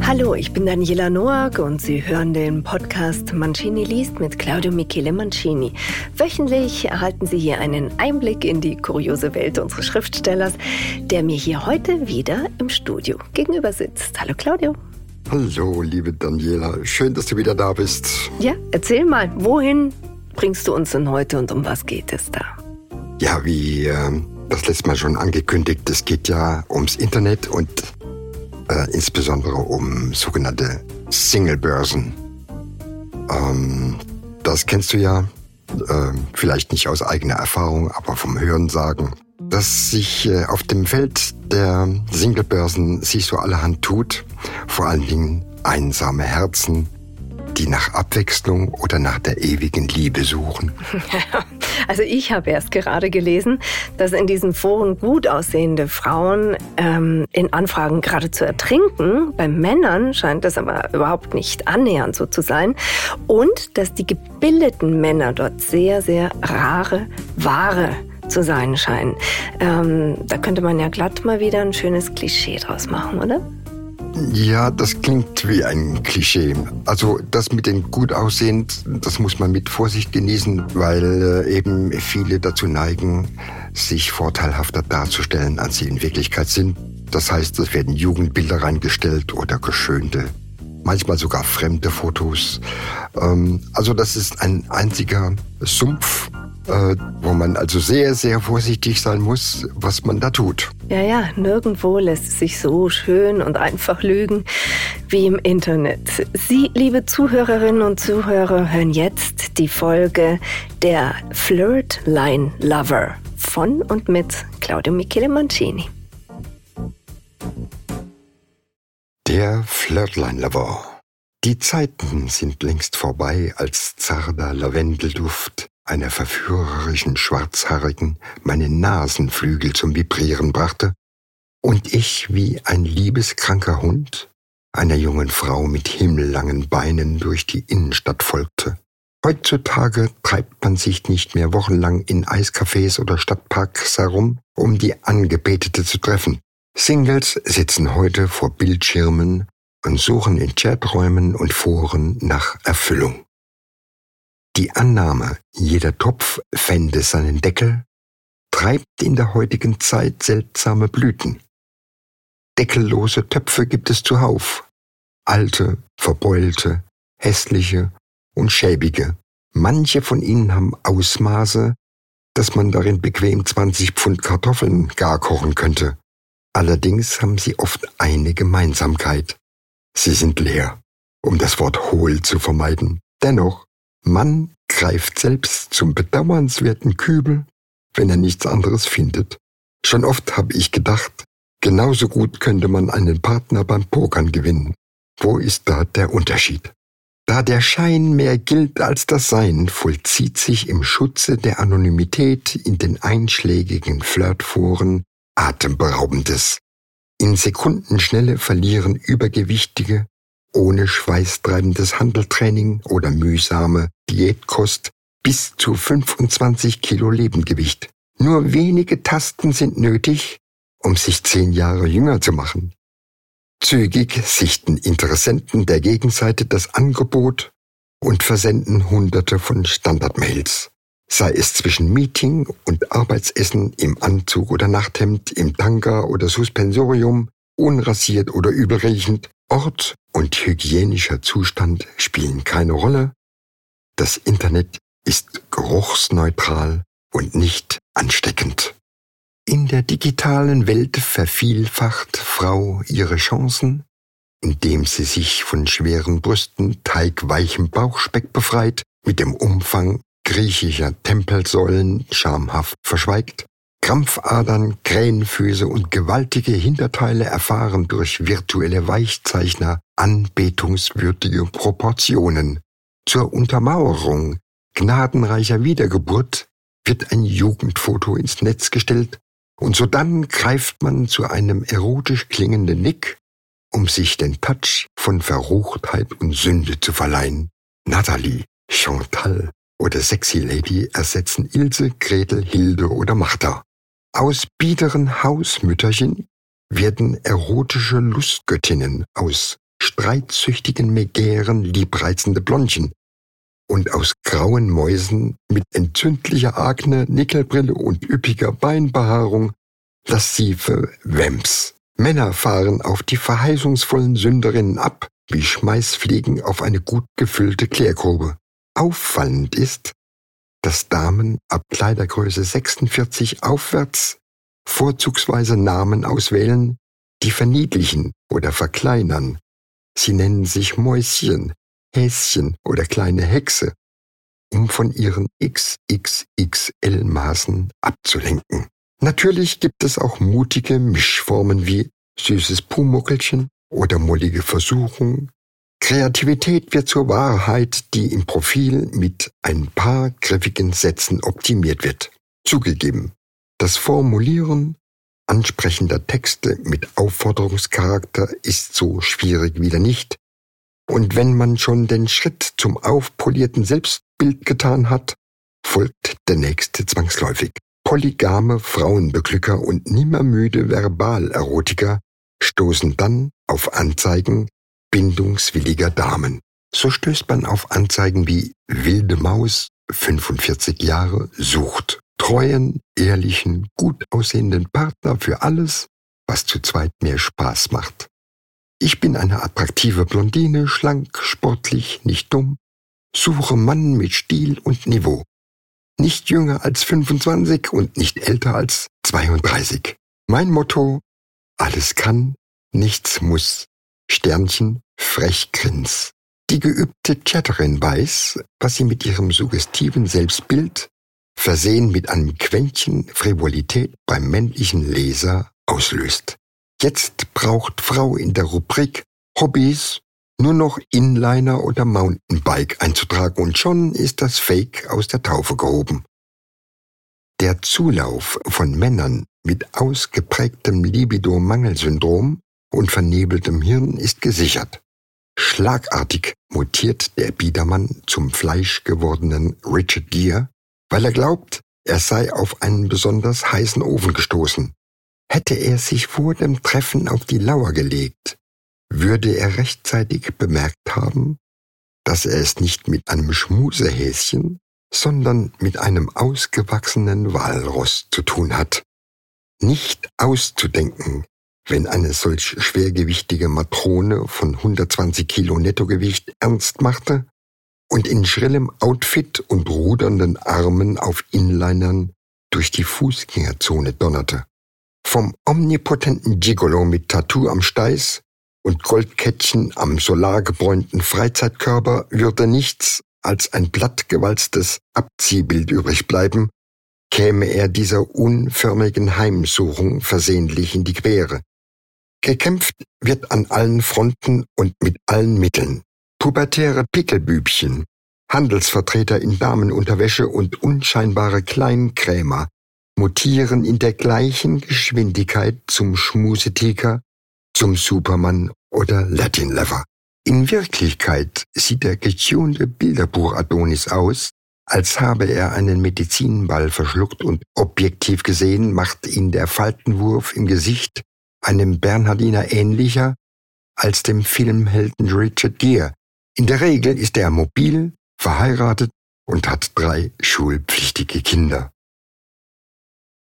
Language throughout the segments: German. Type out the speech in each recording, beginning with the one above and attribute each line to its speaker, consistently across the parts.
Speaker 1: Hallo, ich bin Daniela Noack und Sie hören den Podcast Mancini liest mit Claudio Michele Mancini. Wöchentlich erhalten Sie hier einen Einblick in die kuriose Welt unseres Schriftstellers, der mir hier heute wieder im Studio gegenüber sitzt. Hallo Claudio.
Speaker 2: Hallo, liebe Daniela. Schön, dass du wieder da bist.
Speaker 1: Ja, erzähl mal, wohin bringst du uns denn heute und um was geht es da?
Speaker 2: Ja, wie äh, das letzte Mal schon angekündigt, es geht ja ums Internet und äh, insbesondere um sogenannte Singlebörsen. Ähm, das kennst du ja, äh, vielleicht nicht aus eigener Erfahrung, aber vom Hörensagen, dass sich äh, auf dem Feld der Singlebörsen sich so allerhand tut, vor allen Dingen einsame Herzen, die nach Abwechslung oder nach der ewigen Liebe suchen?
Speaker 1: Also ich habe erst gerade gelesen, dass in diesen Foren gut aussehende Frauen ähm, in Anfragen gerade zu ertrinken. Bei Männern scheint das aber überhaupt nicht annähernd so zu sein. Und dass die gebildeten Männer dort sehr, sehr rare Ware zu sein scheinen. Ähm, da könnte man ja glatt mal wieder ein schönes Klischee draus machen, oder?
Speaker 2: Ja, das klingt wie ein Klischee. Also das mit den gut aussehend, das muss man mit Vorsicht genießen, weil äh, eben viele dazu neigen, sich vorteilhafter darzustellen, als sie in Wirklichkeit sind. Das heißt, es werden Jugendbilder reingestellt oder geschönte, manchmal sogar fremde Fotos. Ähm, also das ist ein einziger Sumpf äh, wo man also sehr, sehr vorsichtig sein muss, was man da tut.
Speaker 1: Ja, ja, nirgendwo lässt es sich so schön und einfach lügen wie im Internet. Sie, liebe Zuhörerinnen und Zuhörer, hören jetzt die Folge der Flirt Line Lover von und mit Claudio Michele Mancini.
Speaker 2: Der Flirtline Lover. Die Zeiten sind längst vorbei, als zarter Lavendelduft einer verführerischen Schwarzhaarigen meine Nasenflügel zum Vibrieren brachte und ich wie ein liebeskranker Hund einer jungen Frau mit himmellangen Beinen durch die Innenstadt folgte. Heutzutage treibt man sich nicht mehr wochenlang in Eiscafés oder Stadtparks herum, um die Angebetete zu treffen. Singles sitzen heute vor Bildschirmen und suchen in Chaträumen und Foren nach Erfüllung. Die Annahme, jeder Topf fände seinen Deckel, treibt in der heutigen Zeit seltsame Blüten. Deckellose Töpfe gibt es zuhauf. Alte, verbeulte, hässliche und schäbige. Manche von ihnen haben Ausmaße, dass man darin bequem 20 Pfund Kartoffeln gar kochen könnte. Allerdings haben sie oft eine Gemeinsamkeit. Sie sind leer, um das Wort hohl zu vermeiden. Dennoch Mann greift selbst zum bedauernswerten Kübel, wenn er nichts anderes findet. Schon oft habe ich gedacht, genauso gut könnte man einen Partner beim Pokern gewinnen. Wo ist da der Unterschied? Da der Schein mehr gilt als das Sein, vollzieht sich im Schutze der Anonymität in den einschlägigen Flirtforen Atemberaubendes. In Sekundenschnelle verlieren Übergewichtige ohne schweißtreibendes Handeltraining oder mühsame Diätkost bis zu 25 Kilo Lebendgewicht. Nur wenige Tasten sind nötig, um sich zehn Jahre jünger zu machen. Zügig sichten Interessenten der Gegenseite das Angebot und versenden hunderte von Standardmails. Sei es zwischen Meeting und Arbeitsessen im Anzug oder Nachthemd, im Tanga oder Suspensorium, unrasiert oder übelriechend, Ort und hygienischer Zustand spielen keine Rolle. Das Internet ist geruchsneutral und nicht ansteckend. In der digitalen Welt vervielfacht Frau ihre Chancen, indem sie sich von schweren Brüsten, teigweichem Bauchspeck befreit, mit dem Umfang griechischer Tempelsäulen schamhaft verschweigt, Krampfadern, Krähenfüße und gewaltige Hinterteile erfahren durch virtuelle Weichzeichner anbetungswürdige Proportionen. Zur Untermauerung gnadenreicher Wiedergeburt wird ein Jugendfoto ins Netz gestellt und sodann greift man zu einem erotisch klingenden Nick, um sich den Touch von Verruchtheit und Sünde zu verleihen. Natalie, Chantal oder Sexy Lady ersetzen Ilse, Gretel, Hilde oder Martha. Aus biederen Hausmütterchen werden erotische Lustgöttinnen, aus streitsüchtigen Megären liebreizende Blondchen und aus grauen Mäusen mit entzündlicher Akne, Nickelbrille und üppiger Beinbehaarung lascive Wemps. Männer fahren auf die verheißungsvollen Sünderinnen ab, wie Schmeißfliegen auf eine gut gefüllte Klärgrube. Auffallend ist, dass Damen ab Kleidergröße 46 aufwärts vorzugsweise Namen auswählen, die verniedlichen oder verkleinern. Sie nennen sich Mäuschen, Häschen oder kleine Hexe, um von ihren XXXL-Maßen abzulenken. Natürlich gibt es auch mutige Mischformen wie süßes Pumuckelchen oder mollige Versuchung, Kreativität wird zur Wahrheit, die im Profil mit ein paar griffigen Sätzen optimiert wird. Zugegeben, das Formulieren ansprechender Texte mit Aufforderungscharakter ist so schwierig wieder nicht. Und wenn man schon den Schritt zum aufpolierten Selbstbild getan hat, folgt der nächste zwangsläufig. Polygame Frauenbeglücker und nimmermüde Verbalerotiker stoßen dann auf Anzeigen bindungswilliger Damen. So stößt man auf Anzeigen wie Wilde Maus, 45 Jahre, sucht treuen, ehrlichen, gut aussehenden Partner für alles, was zu zweit mehr Spaß macht. Ich bin eine attraktive Blondine, schlank, sportlich, nicht dumm, suche Mann mit Stil und Niveau. Nicht jünger als 25 und nicht älter als 32. Mein Motto, alles kann, nichts muss. Sternchen frech grins. Die geübte Chatterin weiß, was sie mit ihrem suggestiven Selbstbild, versehen mit einem Quäntchen Frivolität beim männlichen Leser, auslöst. Jetzt braucht Frau in der Rubrik Hobbys nur noch Inliner oder Mountainbike einzutragen und schon ist das Fake aus der Taufe gehoben. Der Zulauf von Männern mit ausgeprägtem Libido-Mangelsyndrom und vernebeltem Hirn ist gesichert. Schlagartig mutiert der Biedermann zum fleischgewordenen Richard Gere, weil er glaubt, er sei auf einen besonders heißen Ofen gestoßen. Hätte er sich vor dem Treffen auf die Lauer gelegt, würde er rechtzeitig bemerkt haben, dass er es nicht mit einem Schmusehäschen, sondern mit einem ausgewachsenen Walross zu tun hat. Nicht auszudenken, wenn eine solch schwergewichtige Matrone von 120 Kilo Nettogewicht ernst machte und in schrillem Outfit und rudernden Armen auf Inlinern durch die Fußgängerzone donnerte. Vom omnipotenten Gigolo mit Tattoo am Steiß und Goldkettchen am solargebräunten Freizeitkörper würde nichts als ein blattgewalztes Abziehbild übrig bleiben, käme er dieser unförmigen Heimsuchung versehentlich in die Quere. Gekämpft wird an allen Fronten und mit allen Mitteln. Pubertäre Pickelbübchen, Handelsvertreter in Damenunterwäsche und unscheinbare Kleinkrämer mutieren in der gleichen Geschwindigkeit zum Schmusetiker, zum Superman oder Latin Lover. In Wirklichkeit sieht der getunte Bilderbuch Adonis aus, als habe er einen Medizinball verschluckt und objektiv gesehen macht ihn der Faltenwurf im Gesicht einem Bernhardiner ähnlicher als dem Filmhelden Richard Gere. In der Regel ist er mobil, verheiratet und hat drei schulpflichtige Kinder.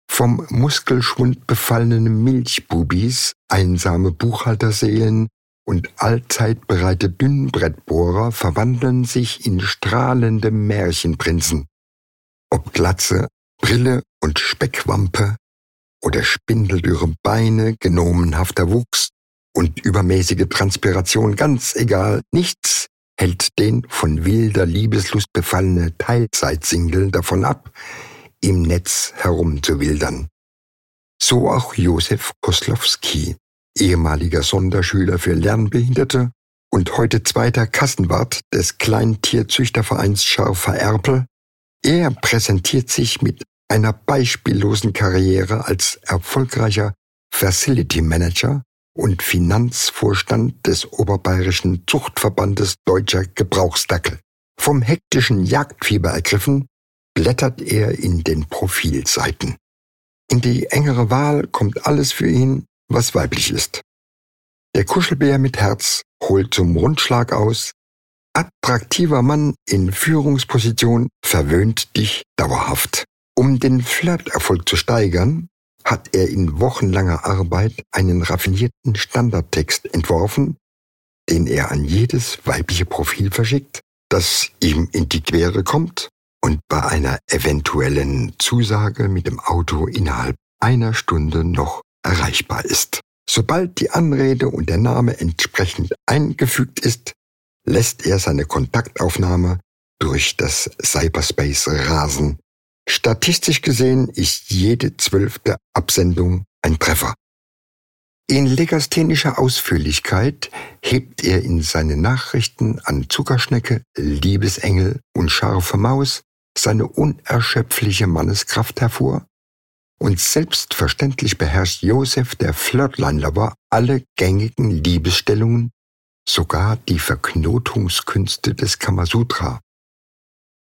Speaker 2: Vom Muskelschwund befallenen Milchbubis, einsame Buchhalterseelen und allzeit bereite Dünnbrettbohrer verwandeln sich in strahlende Märchenprinzen. Ob Glatze, Brille und Speckwampe oder spindeldürre Beine, genomenhafter Wuchs und übermäßige Transpiration, ganz egal, nichts hält den von wilder Liebeslust befallene Teilzeitsingle davon ab, im Netz herumzuwildern. So auch Josef Koslowski, ehemaliger Sonderschüler für Lernbehinderte und heute zweiter Kassenwart des Kleintierzüchtervereins Scharfer Erpel. Er präsentiert sich mit einer beispiellosen Karriere als erfolgreicher Facility Manager und Finanzvorstand des Oberbayerischen Zuchtverbandes Deutscher Gebrauchsdackel. Vom hektischen Jagdfieber ergriffen, blättert er in den Profilseiten. In die engere Wahl kommt alles für ihn, was weiblich ist. Der Kuschelbär mit Herz holt zum Rundschlag aus. Attraktiver Mann in Führungsposition verwöhnt dich dauerhaft. Um den Flirterfolg zu steigern, hat er in wochenlanger Arbeit einen raffinierten Standardtext entworfen, den er an jedes weibliche Profil verschickt, das ihm in die Quere kommt und bei einer eventuellen Zusage mit dem Auto innerhalb einer Stunde noch erreichbar ist. Sobald die Anrede und der Name entsprechend eingefügt ist, lässt er seine Kontaktaufnahme durch das Cyberspace rasen. Statistisch gesehen ist jede zwölfte Absendung ein Treffer. In legasthenischer Ausführlichkeit hebt er in seinen Nachrichten an Zuckerschnecke, Liebesengel und scharfe Maus seine unerschöpfliche Manneskraft hervor, und selbstverständlich beherrscht Josef der Flirtline-Lover alle gängigen Liebesstellungen, sogar die Verknotungskünste des Kamasutra.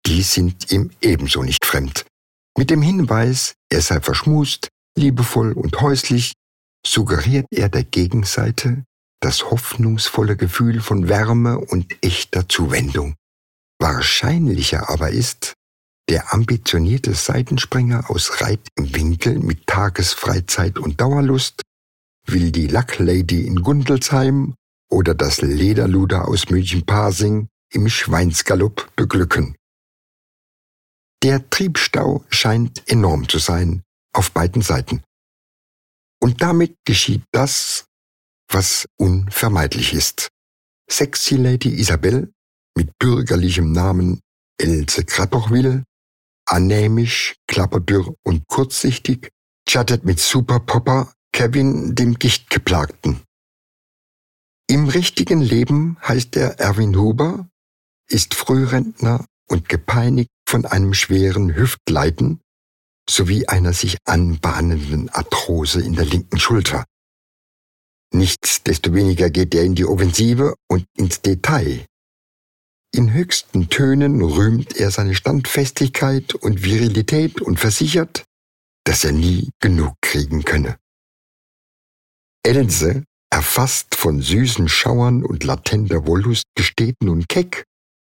Speaker 2: Die sind ihm ebenso nicht fremd. Mit dem Hinweis, er sei verschmust, liebevoll und häuslich, suggeriert er der Gegenseite das hoffnungsvolle Gefühl von Wärme und echter Zuwendung. Wahrscheinlicher aber ist, der ambitionierte Seitenspringer aus Reit im Winkel mit Tagesfreizeit und Dauerlust will die Lacklady in Gundelsheim oder das Lederluder aus München-Pasing im Schweinsgalopp beglücken. Der Triebstau scheint enorm zu sein, auf beiden Seiten. Und damit geschieht das, was unvermeidlich ist. Sexy Lady Isabel mit bürgerlichem Namen Else Kratochwil anämisch, klapperdürr und kurzsichtig, chattet mit Superpopper Kevin, dem Gichtgeplagten. Im richtigen Leben heißt er Erwin Huber, ist Frührentner und gepeinigt von einem schweren Hüftleiden sowie einer sich anbahnenden Arthrose in der linken Schulter. Nichtsdestoweniger geht er in die Offensive und ins Detail, in höchsten Tönen rühmt er seine Standfestigkeit und Virilität und versichert, dass er nie genug kriegen könne. Else, erfasst von süßen Schauern und latenter Wollust, gesteht nun keck,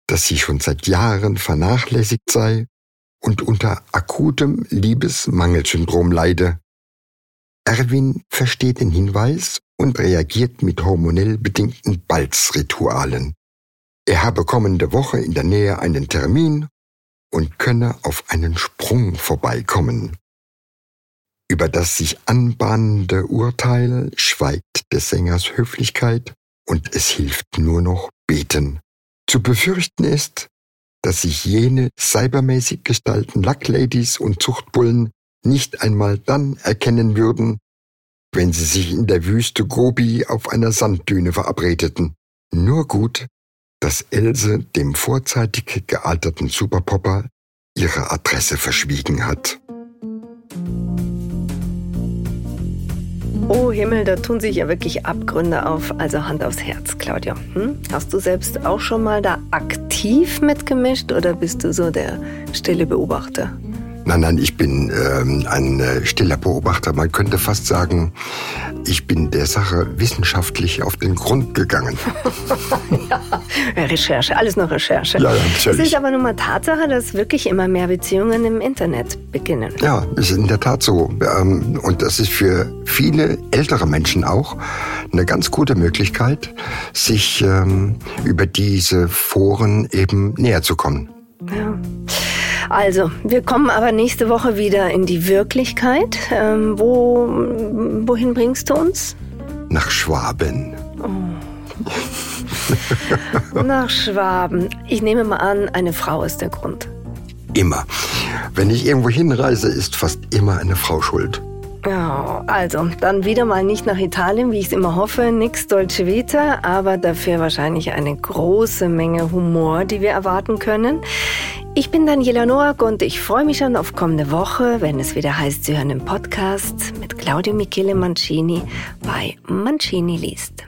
Speaker 2: dass sie schon seit Jahren vernachlässigt sei und unter akutem Liebesmangelsyndrom leide. Erwin versteht den Hinweis und reagiert mit hormonell bedingten Balzritualen. Er habe kommende Woche in der Nähe einen Termin und könne auf einen Sprung vorbeikommen. Über das sich anbahnende Urteil schweigt des Sängers Höflichkeit und es hilft nur noch beten. Zu befürchten ist, dass sich jene cybermäßig gestalten Lackladies und Zuchtbullen nicht einmal dann erkennen würden, wenn sie sich in der Wüste Gobi auf einer Sanddüne verabredeten. Nur gut, dass Else dem vorzeitig gealterten Superpopper ihre Adresse verschwiegen hat.
Speaker 1: Himmel, da tun sich ja wirklich Abgründe auf. Also Hand aufs Herz, Claudia. Hm? Hast du selbst auch schon mal da aktiv mitgemischt oder bist du so der stille Beobachter?
Speaker 2: Nein, nein, ich bin ähm, ein äh, stiller Beobachter. Man könnte fast sagen, ich bin der Sache wissenschaftlich auf den Grund gegangen.
Speaker 1: ja, Recherche, alles noch Recherche.
Speaker 2: Ja, ja, natürlich.
Speaker 1: Es ist aber nun mal Tatsache, dass wirklich immer mehr Beziehungen im Internet beginnen.
Speaker 2: Ja, ist in der Tat so. Ähm, und das ist für viele ältere Menschen auch eine ganz gute Möglichkeit, sich ähm, über diese Foren eben näher zu kommen.
Speaker 1: Ja. Also, wir kommen aber nächste Woche wieder in die Wirklichkeit. Ähm, wo, wohin bringst du uns?
Speaker 2: Nach Schwaben. Oh.
Speaker 1: Nach Schwaben. Ich nehme mal an, eine Frau ist der Grund.
Speaker 2: Immer. Wenn ich irgendwo hinreise, ist fast immer eine Frau schuld.
Speaker 1: Ja, also, dann wieder mal nicht nach Italien, wie ich es immer hoffe, nix Dolce Vita, aber dafür wahrscheinlich eine große Menge Humor, die wir erwarten können. Ich bin Daniela Noack und ich freue mich schon auf kommende Woche, wenn es wieder heißt, Sie hören den Podcast mit Claudio Michele Mancini bei Mancini liest.